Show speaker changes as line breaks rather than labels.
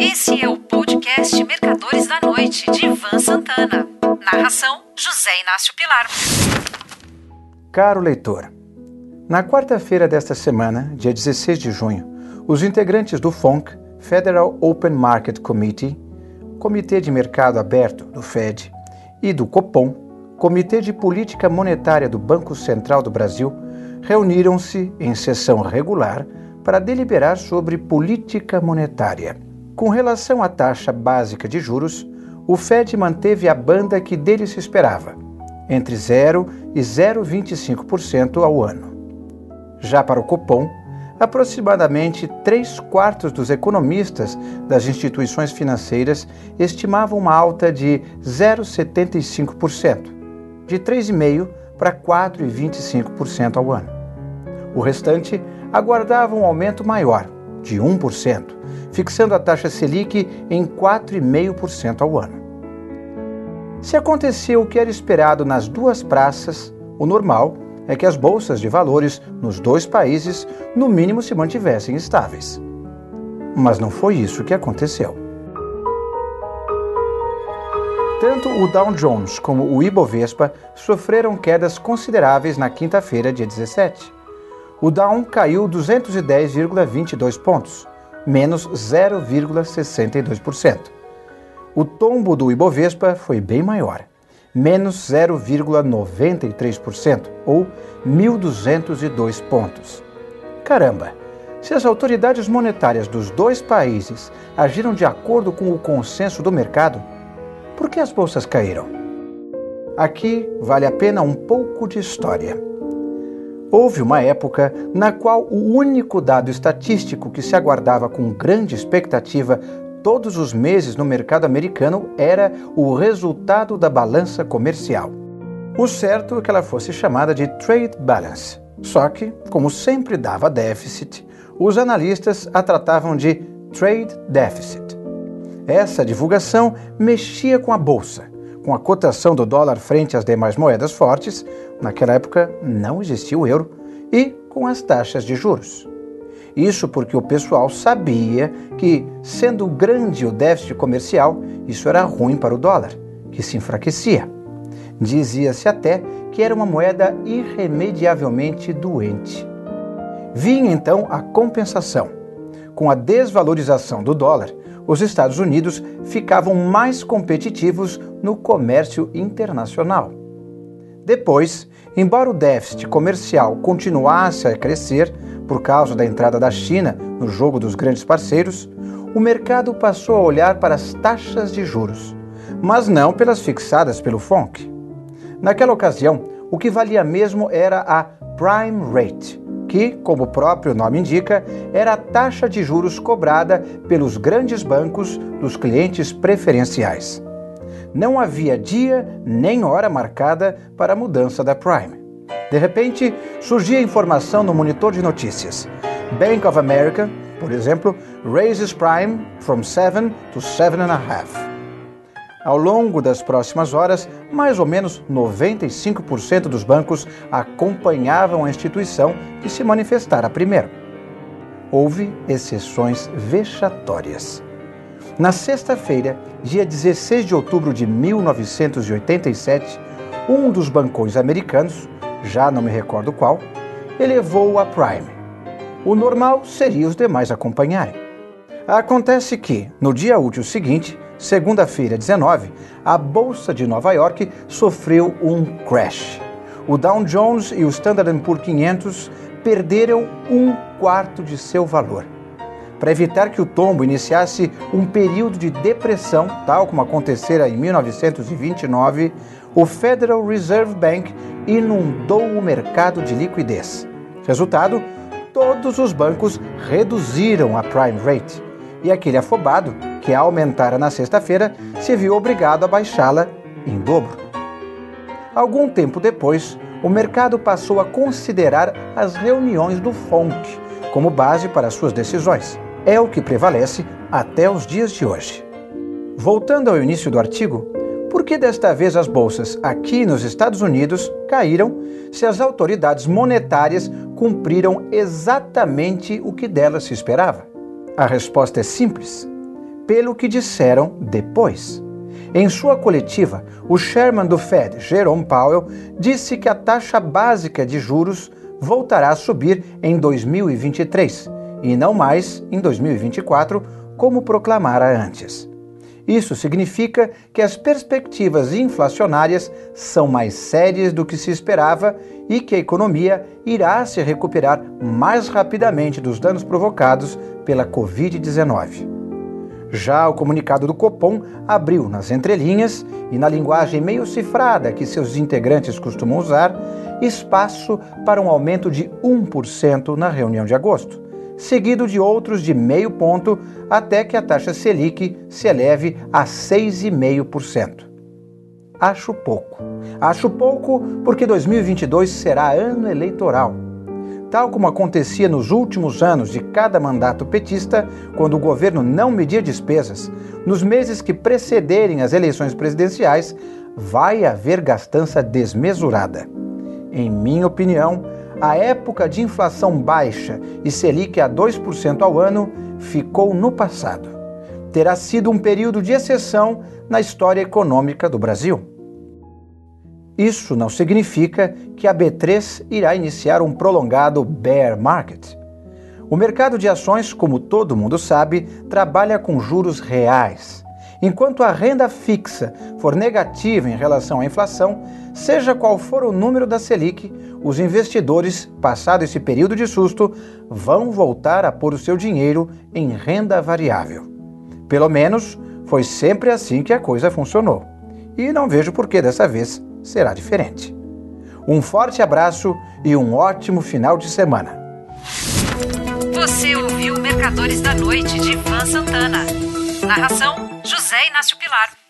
Esse é o podcast Mercadores da Noite, de Ivan Santana. Narração: José Inácio Pilar.
Caro leitor, na quarta-feira desta semana, dia 16 de junho, os integrantes do FONC, Federal Open Market Committee, Comitê de Mercado Aberto do FED, e do COPOM, Comitê de Política Monetária do Banco Central do Brasil, reuniram-se em sessão regular para deliberar sobre política monetária. Com relação à taxa básica de juros, o Fed manteve a banda que dele se esperava, entre 0 e 0,25% ao ano. Já para o Copom, aproximadamente 3 quartos dos economistas das instituições financeiras estimavam uma alta de 0,75%, de 3,5% para 4,25% ao ano. O restante aguardava um aumento maior, de 1%, fixando a taxa Selic em 4,5% ao ano. Se aconteceu o que era esperado nas duas praças, o normal é que as bolsas de valores nos dois países, no mínimo, se mantivessem estáveis. Mas não foi isso que aconteceu. Tanto o Dow Jones como o Ibovespa sofreram quedas consideráveis na quinta-feira, dia 17. O Dow caiu 210,22 pontos, menos 0,62%. O tombo do Ibovespa foi bem maior, menos 0,93%, ou 1.202 pontos. Caramba! Se as autoridades monetárias dos dois países agiram de acordo com o consenso do mercado, por que as bolsas caíram? Aqui vale a pena um pouco de história. Houve uma época na qual o único dado estatístico que se aguardava com grande expectativa todos os meses no mercado americano era o resultado da balança comercial. O certo é que ela fosse chamada de Trade Balance. Só que, como sempre dava déficit, os analistas a tratavam de Trade Deficit. Essa divulgação mexia com a bolsa, com a cotação do dólar frente às demais moedas fortes, naquela época não existia o euro, e com as taxas de juros. Isso porque o pessoal sabia que, sendo grande o déficit comercial, isso era ruim para o dólar, que se enfraquecia. Dizia-se até que era uma moeda irremediavelmente doente. Vinha então a compensação. Com a desvalorização do dólar, os Estados Unidos ficavam mais competitivos no comércio internacional. Depois, embora o déficit comercial continuasse a crescer por causa da entrada da China no jogo dos grandes parceiros, o mercado passou a olhar para as taxas de juros, mas não pelas fixadas pelo FONC. Naquela ocasião, o que valia mesmo era a prime rate, que, como o próprio nome indica, era a taxa de juros cobrada pelos grandes bancos dos clientes preferenciais. Não havia dia nem hora marcada para a mudança da Prime. De repente, surgia informação no monitor de notícias. Bank of America, por exemplo, raises Prime from 7 to 7.5. Ao longo das próximas horas, mais ou menos 95% dos bancos acompanhavam a instituição que se manifestara primeiro. Houve exceções vexatórias. Na sexta-feira, dia 16 de outubro de 1987, um dos bancões americanos, já não me recordo qual, elevou a Prime. O normal seria os demais acompanharem. Acontece que, no dia útil seguinte, segunda-feira 19, a Bolsa de Nova York sofreu um crash. O Dow Jones e o Standard Poor's 500 perderam um quarto de seu valor. Para evitar que o tombo iniciasse um período de depressão, tal como acontecera em 1929, o Federal Reserve Bank inundou o mercado de liquidez. Resultado: todos os bancos reduziram a prime rate e aquele afobado que aumentara na sexta-feira, se viu obrigado a baixá-la em dobro. Algum tempo depois, o mercado passou a considerar as reuniões do FONC como base para suas decisões. É o que prevalece até os dias de hoje. Voltando ao início do artigo, por que desta vez as bolsas aqui nos Estados Unidos caíram se as autoridades monetárias cumpriram exatamente o que delas se esperava? A resposta é simples pelo que disseram depois. Em sua coletiva, o chairman do Fed, Jerome Powell, disse que a taxa básica de juros voltará a subir em 2023 e não mais em 2024, como proclamara antes. Isso significa que as perspectivas inflacionárias são mais sérias do que se esperava e que a economia irá se recuperar mais rapidamente dos danos provocados pela Covid-19. Já o comunicado do Copom abriu nas entrelinhas e na linguagem meio cifrada que seus integrantes costumam usar, espaço para um aumento de 1% na reunião de agosto, seguido de outros de meio ponto até que a taxa Selic se eleve a 6,5%. Acho pouco. Acho pouco porque 2022 será ano eleitoral tal como acontecia nos últimos anos de cada mandato petista, quando o governo não media despesas, nos meses que precederem as eleições presidenciais, vai haver gastança desmesurada. Em minha opinião, a época de inflação baixa e Selic a 2% ao ano ficou no passado. Terá sido um período de exceção na história econômica do Brasil. Isso não significa que a B3 irá iniciar um prolongado bear market. O mercado de ações, como todo mundo sabe, trabalha com juros reais. Enquanto a renda fixa for negativa em relação à inflação, seja qual for o número da Selic, os investidores, passado esse período de susto, vão voltar a pôr o seu dinheiro em renda variável. Pelo menos foi sempre assim que a coisa funcionou. E não vejo por que dessa vez será diferente. Um forte abraço e um ótimo final de semana.
Você ouviu Mercadores da Noite de Ivan Santana. Narração: José Inácio Pilar.